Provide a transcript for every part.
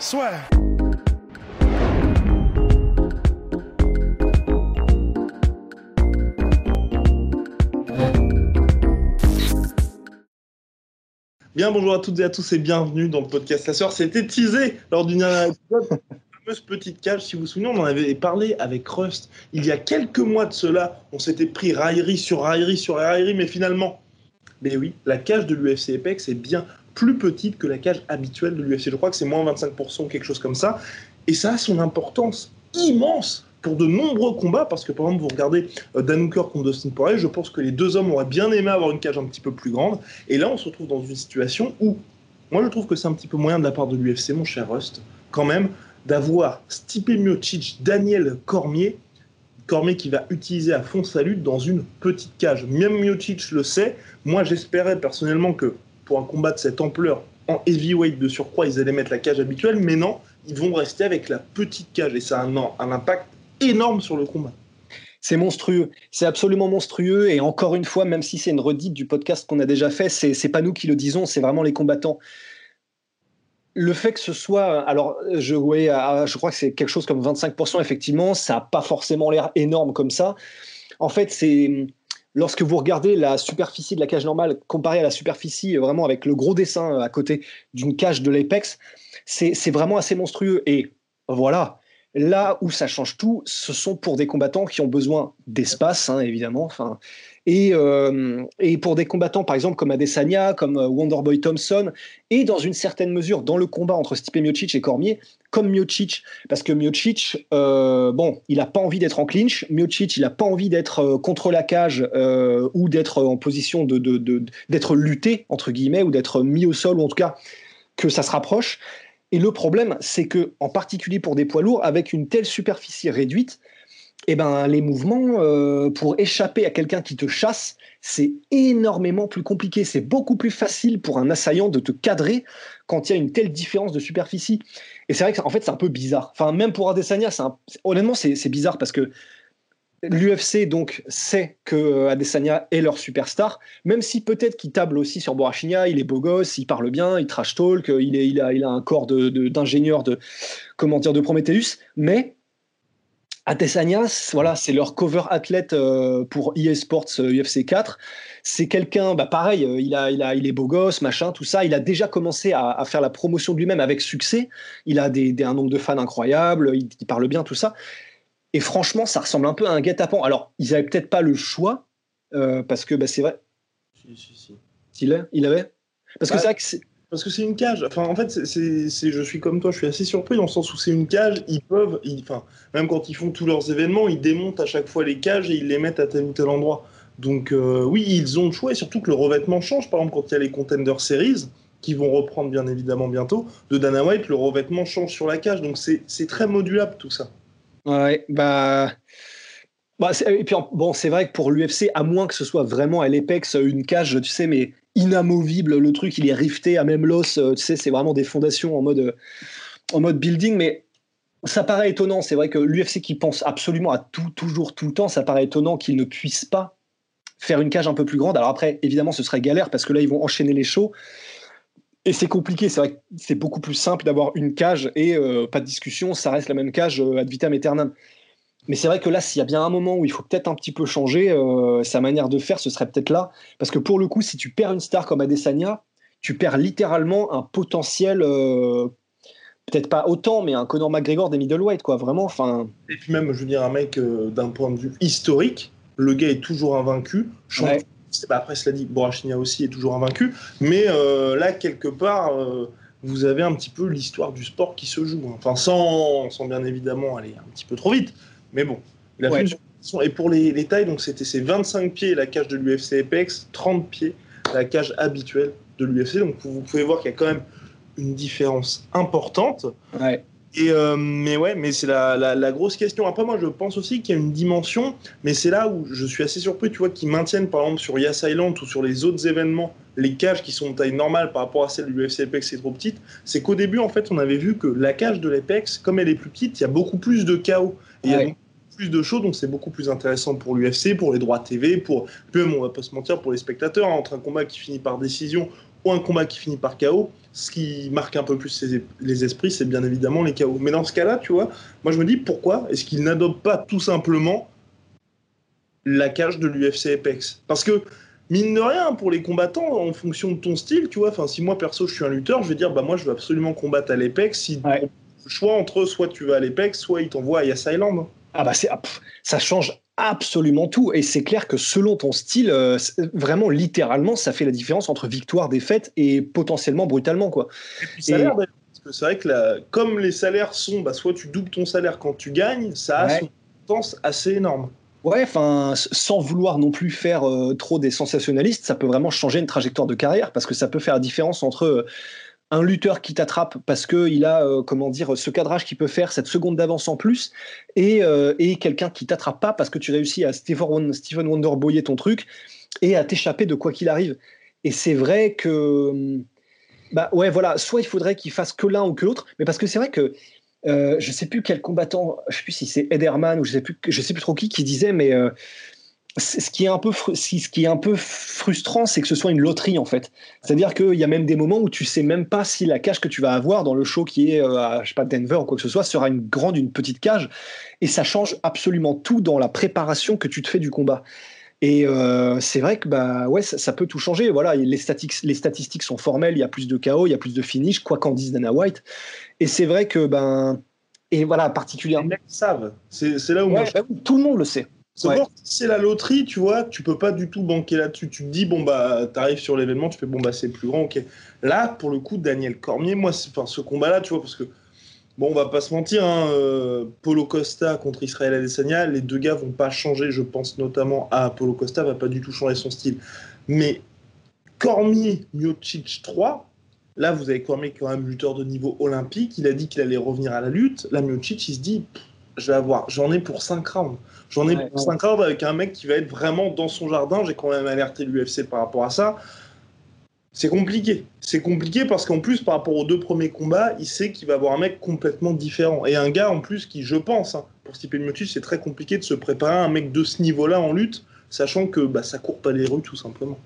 Soit. Bien, bonjour à toutes et à tous et bienvenue dans le podcast La Sœur. C'était teasé lors d'une dernière épisode. La fameuse petite cage, si vous vous souvenez, on en avait parlé avec Rust. Il y a quelques mois de cela, on s'était pris raillerie sur raillerie sur raillerie, mais finalement, mais oui, la cage de l'UFC Apex est bien plus petite que la cage habituelle de l'UFC. Je crois que c'est moins 25%, quelque chose comme ça. Et ça a son importance immense pour de nombreux combats, parce que par exemple, vous regardez euh, Dan Hooker contre Dustin Poirier, je pense que les deux hommes auraient bien aimé avoir une cage un petit peu plus grande. Et là, on se retrouve dans une situation où, moi, je trouve que c'est un petit peu moyen de la part de l'UFC, mon cher Rust, quand même, d'avoir Stipe Miocic, Daniel Cormier, Cormier qui va utiliser à fond sa lutte dans une petite cage. Même Miocic le sait. Moi, j'espérais personnellement que pour un combat de cette ampleur en heavyweight de surcroît, ils allaient mettre la cage habituelle, mais non, ils vont rester avec la petite cage et ça a un, impact énorme sur le combat. C'est monstrueux, c'est absolument monstrueux. Et encore une fois, même si c'est une redite du podcast qu'on a déjà fait, c'est pas nous qui le disons, c'est vraiment les combattants. Le fait que ce soit, alors je, ah, je crois que c'est quelque chose comme 25%, effectivement, ça n'a pas forcément l'air énorme comme ça. En fait, c'est lorsque vous regardez la superficie de la cage normale comparée à la superficie euh, vraiment avec le gros dessin euh, à côté d'une cage de l'Apex, c'est c'est vraiment assez monstrueux. Et voilà, Là où ça change tout, ce sont pour des combattants qui ont besoin d'espace, hein, évidemment. Enfin, et, euh, et, pour des combattants, par exemple, comme Adesanya, comme euh, Wonderboy Thompson, et dans une certaine mesure, dans le combat entre Stipe Miocic et Cormier, comme Miocic, parce que Miocic, euh, bon, il n'a pas envie d'être en clinch, Miocic, il n'a pas envie d'être contre la cage ou d'être en position de, d'être lutté, entre guillemets, ou d'être mis au sol, ou en tout cas que ça se rapproche. Et le problème, c'est que, en particulier pour des poids lourds, avec une telle superficie réduite, eh ben, les mouvements, euh, pour échapper à quelqu'un qui te chasse, c'est énormément plus compliqué. C'est beaucoup plus facile pour un assaillant de te cadrer quand il y a une telle différence de superficie. Et c'est vrai que, en fait, c'est un peu bizarre. Enfin, même pour Adesanya, honnêtement, c'est bizarre parce que L'UFC donc sait que euh, Adesanya est leur superstar, même si peut-être qu'il table aussi sur Borachinia, il est beau gosse, il parle bien, il trash talk, il, est, il, a, un corps d'ingénieur de, de, comment dire, de Prometheus, mais Adesanya, voilà, c'est leur cover athlète euh, pour EA Sports UFC 4. C'est quelqu'un, bah pareil, euh, il, est beau gosse, machin, tout ça. Il a déjà commencé à, faire la promotion de lui-même avec succès. Il a des, un nombre de fans incroyable, il parle bien, tout ça. Et franchement, ça ressemble un peu à un guet-apens. Alors, ils n'avaient peut-être pas le choix, euh, parce que bah, c'est vrai. Si, si, si. Il, il avait Parce Bah, que c'est vrai que c'est- Parce que c'est une cage. Enfin, en fait, c'est, je suis comme toi, je suis assez surpris dans le sens où c'est une cage. Ils peuvent, ils- enfin, même quand ils font tous leurs événements, ils démontent à chaque fois les cages et ils les mettent à tel ou tel endroit. Donc, euh, oui, ils ont le choix et surtout que le revêtement change. Par exemple, quand il y a les Contender Series, qui vont reprendre bien évidemment bientôt, de Dana White, le revêtement change sur la cage. Donc, c'est très modulable tout ça. Ouais, bah. bah et puis, bon, c'est vrai que pour l'UFC, à moins que ce soit vraiment à l'Apex une cage, tu sais, mais inamovible, le truc, il est rifté à même l'os, euh, tu sais, c'est vraiment des fondations en mode, euh, en mode building, mais ça paraît étonnant. C'est vrai que l'UFC qui pense absolument à tout, toujours, tout le temps, ça paraît étonnant qu'ils ne puissent pas faire une cage un peu plus grande. Alors après, évidemment, ce serait galère parce que là, ils vont enchaîner les shows. Et c'est compliqué, c'est vrai que c'est beaucoup plus simple d'avoir une cage et euh, pas de discussion, ça reste la même cage euh, ad vitam aeternam. Mais c'est vrai que là, s'il y a bien un moment où il faut peut-être un petit peu changer, euh, sa manière de faire, ce serait peut-être là. Parce que pour le coup, si tu perds une star comme Adesanya, tu perds littéralement un potentiel, euh, peut-être pas autant, mais un Conor McGregor des middleweight, quoi. Vraiment, enfin. Et puis même, je veux dire, un mec euh, d'un point de vue historique, le gars est toujours invaincu. Champion- Ouais. Bah, après, cela dit, Borachinia aussi est toujours invaincu. Mais euh, là, quelque part, euh, vous avez un petit peu l'histoire du sport qui se joue. hein. Enfin, sans, sans bien évidemment aller un petit peu trop vite. Mais bon, il a Ouais. fait une superposition. Et pour les, les tailles, donc c'était ces 25 pieds la cage de l'UFC Apex, 30 pieds la cage habituelle de l'UFC. Donc vous pouvez voir qu'il y a quand même une différence importante. Ouais. Et euh, mais ouais, mais c'est la, la, grosse question. Après, moi, je pense aussi qu'il y a une dimension, mais c'est là où je suis assez surpris, tu vois, qu'ils maintiennent par exemple sur Yas Island ou sur les autres événements les cages qui sont de taille normale par rapport à celle de l'UFC Apex, c'est trop petite. C'est qu'au début, en fait, on avait vu que la cage de l'Apex, comme elle est plus petite, il y a beaucoup plus de chaos. Et il y a beaucoup plus de choses, donc c'est beaucoup plus intéressant pour l'UFC, pour les droits TV, pour même, on va pas se mentir, pour les spectateurs, hein, entre un combat qui finit par décision ou un combat qui finit par chaos ce qui marque un peu plus les esprits, c'est bien évidemment les chaos. Mais dans ce cas-là, tu vois, moi je me dis pourquoi est-ce qu'ils n'adoptent pas tout simplement la cage de l'UFC Apex? Parce que mine de rien, pour les combattants, en fonction de ton style, tu vois, enfin si moi perso je suis un lutteur, je vais dire bah moi je veux absolument combattre à l'Apex. Si le choix entre soit tu vas à l'Apex, soit ils t'envoient à Yas Island. Ah bah c'est ah, ça change absolument tout. Et c'est clair que selon ton style, euh, vraiment littéralement, ça fait la différence entre victoire, défaite et potentiellement brutalement. Quoi. Et salaire, parce que c'est vrai que comme les salaires sont, bah, soit tu doubles ton salaire quand tu gagnes, ça a une importance assez énorme. Ouais, enfin, sans vouloir non plus faire euh, trop des sensationnalistes, ça peut vraiment changer une trajectoire de carrière parce que ça peut faire la différence entre euh, un lutteur qui t'attrape parce qu'il a, euh, comment dire, ce cadrage qui peut faire cette seconde d'avance en plus, et, euh, et quelqu'un qui t'attrape pas parce que tu réussis à Stephen, Stephen Wonder boyer ton truc et à t'échapper de quoi qu'il arrive. Et c'est vrai que, bah ouais, voilà, soit il faudrait qu'il fasse que l'un ou que l'autre, mais parce que c'est vrai que euh, je sais plus quel combattant, je sais plus si c'est Ederman ou je sais plus, je sais plus trop qui qui disait, mais ce qui est un peu ce qui est un peu frustrant, c'est que ce soit une loterie en fait. C'est-à-dire qu'il y a même des moments où tu sais même pas si la cage que tu vas avoir dans le show qui est euh, à je sais pas Denver ou quoi que ce soit sera une grande, une petite cage, et ça change absolument tout dans la préparation que tu te fais du combat. Et euh, c'est vrai que bah ouais, ça, peut tout changer. Voilà, les statistiques, les statistiques sont formelles. Il y a plus de chaos, il y a plus de finish, quoi qu'en dise Dana White. Et c'est vrai que ben et voilà particulièrement. Les mecs savent. C'est là où moi, tout le monde le sait. C'est la loterie, tu vois, tu peux pas du tout banquer là-dessus. Tu te dis, bon, bah, t'arrives sur l'événement, tu fais, bon, bah, c'est plus grand, ok. Là, pour le coup, Daniel Cormier, moi, enfin, ce combat-là, tu vois, parce que, bon, on va pas se mentir, hein, euh, Polo Costa contre Israël Adesanya, les deux gars vont pas changer, je pense notamment à Polo Costa, va pas du tout changer son style. Mais Cormier, Miocic 3, là, vous avez Cormier qui est quand même lutteur de niveau olympique, il a dit qu'il allait revenir à la lutte. Là, Miocic, il se dit, je vais avoir, j'en ai pour 5 rounds. J'en ai pour 5 rounds avec un mec qui va être vraiment dans son jardin. J'ai quand même alerté l'UFC par rapport à ça. C'est compliqué. C'est compliqué parce qu'en plus, par rapport aux deux premiers combats, il sait qu'il va avoir un mec complètement différent. Et un gars en plus qui, je pense, hein, pour Stipe Miocic, c'est très compliqué de se préparer à un mec de ce niveau-là en lutte, sachant que bah, ça court pas les rues tout simplement.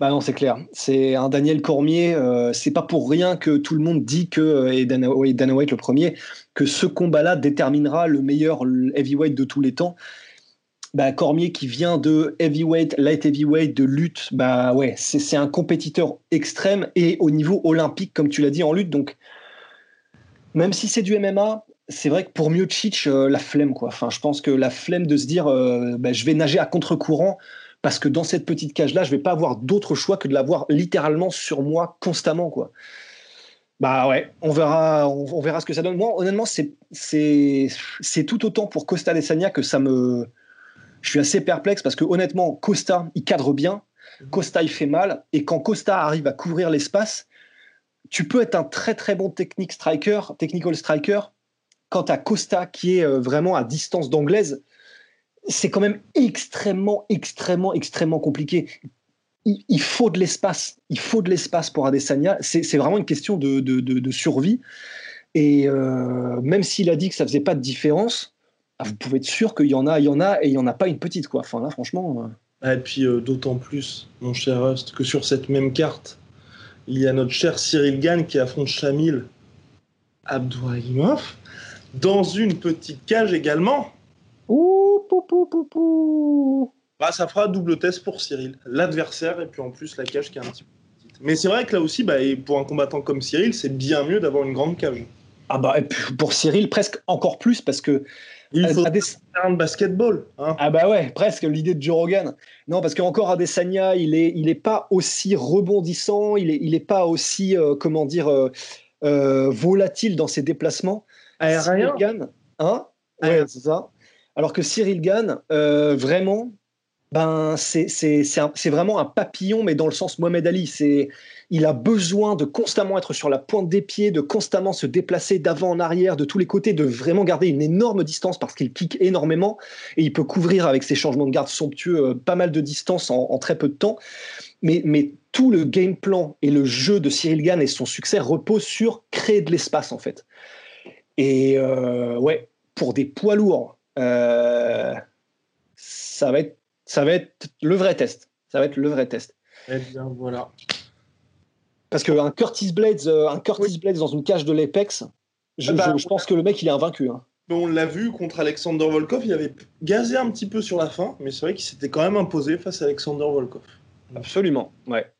Bah non, c'est clair. C'est un Daniel Cormier. Euh, c'est pas pour rien que tout le monde dit que euh, et Dana, White le premier que ce combat-là déterminera le meilleur heavyweight de tous les temps. Bah, Cormier qui vient de heavyweight, light heavyweight, de lutte, bah ouais, c'est un compétiteur extrême et au niveau olympique, comme tu l'as dit, en lutte. Donc, même si c'est du MMA, c'est vrai que pour Miocic, euh, la flemme, quoi. Enfin, je pense que la flemme de se dire, bah, je vais nager à contre-courant parce que dans cette petite cage-là, je vais pas avoir d'autre choix que de l'avoir littéralement sur moi constamment, quoi. Bah ouais, on verra, on, verra ce que ça donne. Moi, honnêtement, c'est c'est tout autant pour Costa Desania que ça me, je suis assez perplexe parce que honnêtement, Costa, il cadre bien, Costa, il fait mal, et quand Costa arrive à couvrir l'espace, tu peux être un très très bon technique striker, technical striker, quant à Costa qui est euh, vraiment à distance d'anglaise, c'est quand même extrêmement, extrêmement, extrêmement compliqué. Il, faut de l'espace. Il faut de l'espace pour Adesanya. C'est vraiment une question de, survie. Et euh, même s'il a dit que ça faisait pas de différence, ah, vous pouvez être sûr qu'il y en a, il y en a, et il y en a pas une petite quoi. Enfin là, franchement. Euh. Ah, et puis euh, d'autant plus, mon cher Rust, que sur cette même carte, il y a notre cher Cyril Gann qui affronte Shamil Abdourahimov dans une petite cage également. Ouh, pou, pou, pou, pou. Bah, ça fera double test pour Cyril, l'adversaire et puis en plus la cage qui est un petit peu petite. Mais c'est vrai que là aussi, bah, pour un combattant comme Cyril, c'est bien mieux d'avoir une grande cage. Ah bah pour Cyril presque encore plus parce que il faut des... un basketball. Hein. Ah bah ouais, presque l'idée de Joe Rogan. Non, parce qu'encore Adesanya, il est, il est pas aussi rebondissant, il est, il est pas aussi, euh, comment dire, euh, euh, volatile dans ses déplacements. Aérien. Hein? Ouais, c'est ça. Alors que Cyril Gann, euh, vraiment, ben, c'est vraiment un papillon, mais dans le sens Mohamed Ali. Il a besoin de constamment être sur la pointe des pieds, de constamment se déplacer d'avant en arrière, de tous les côtés, de vraiment garder une énorme distance parce qu'il kick énormément et il peut couvrir avec ses changements de garde somptueux euh, pas mal de distance en, très peu de temps. Mais, mais, tout le game plan et le jeu de Cyril Gann et son succès reposent sur créer de l'espace en fait. Et euh, ouais, pour des poids lourds, ça va être ça va être le vrai test. Ça va être le vrai test. Eh bien, voilà. Parce qu'un Curtis Blades, euh, un Curtis Blades dans une cage de l'Apex, je, bah, pense que le mec, il est invaincu. Hein. On l'a vu contre Alexander Volkov, il avait gazé un petit peu sur la fin, mais c'est vrai qu'il s'était quand même imposé face à Alexander Volkov. Absolument, ouais.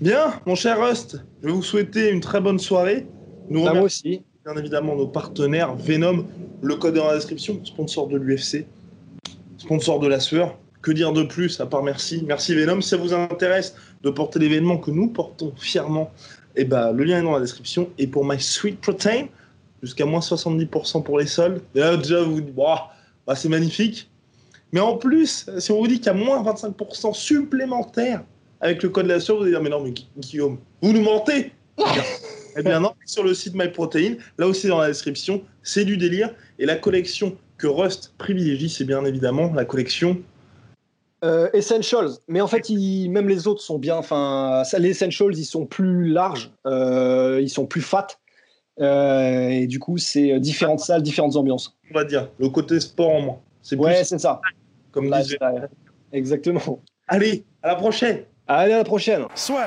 Bien, mon cher Rust, je vais vous souhaiter une très bonne soirée. Nous bah, moi aussi. Bien évidemment, nos partenaires Venom, le code est dans la description, sponsor de l'UFC, sponsor de la sueur. Que dire de plus à part merci Merci Venom. Si ça vous intéresse de porter l'événement que nous portons fièrement, eh ben, le lien est dans la description. Et pour My Sweet Protein, jusqu'à moins 70% pour les soldes. Et là, déjà, vous dites, bah, c'est magnifique. Mais en plus, si on vous dit qu'il y a moins 25% supplémentaire avec le code de la sueur, vous allez dire, mais non, mais Guillaume, vous nous mentez Eh bien non, sur le site MyProtein, là aussi dans la description, c'est du délire. Et la collection que Rust privilégie, c'est bien évidemment la collection euh, essentials, mais en fait, même les autres sont bien. Enfin, les Essentials, ils sont plus larges, euh, ils sont plus fat, euh, et du coup, c'est différentes salles, différentes ambiances. On va dire le côté sport en moins. C'est ouais, c'est ça. Comme disait. Exactement. Allez, à la prochaine. Allez, à la prochaine. Soit.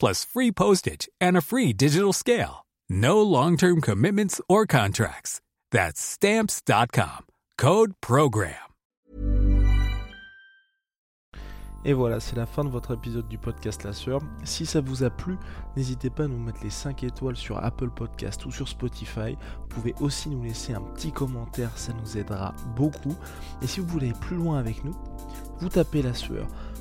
plus free postage and a free digital scale. No long-term commitments or contracts. That's stamps.com. Code Program. Et voilà, c'est la fin de votre épisode du podcast La Sœur. Si ça vous a plu, n'hésitez pas à nous mettre les 5 étoiles sur Apple Podcast ou sur Spotify. Vous pouvez aussi nous laisser un petit commentaire, ça nous aidera beaucoup. Et si vous voulez aller plus loin avec nous, vous tapez La Sueur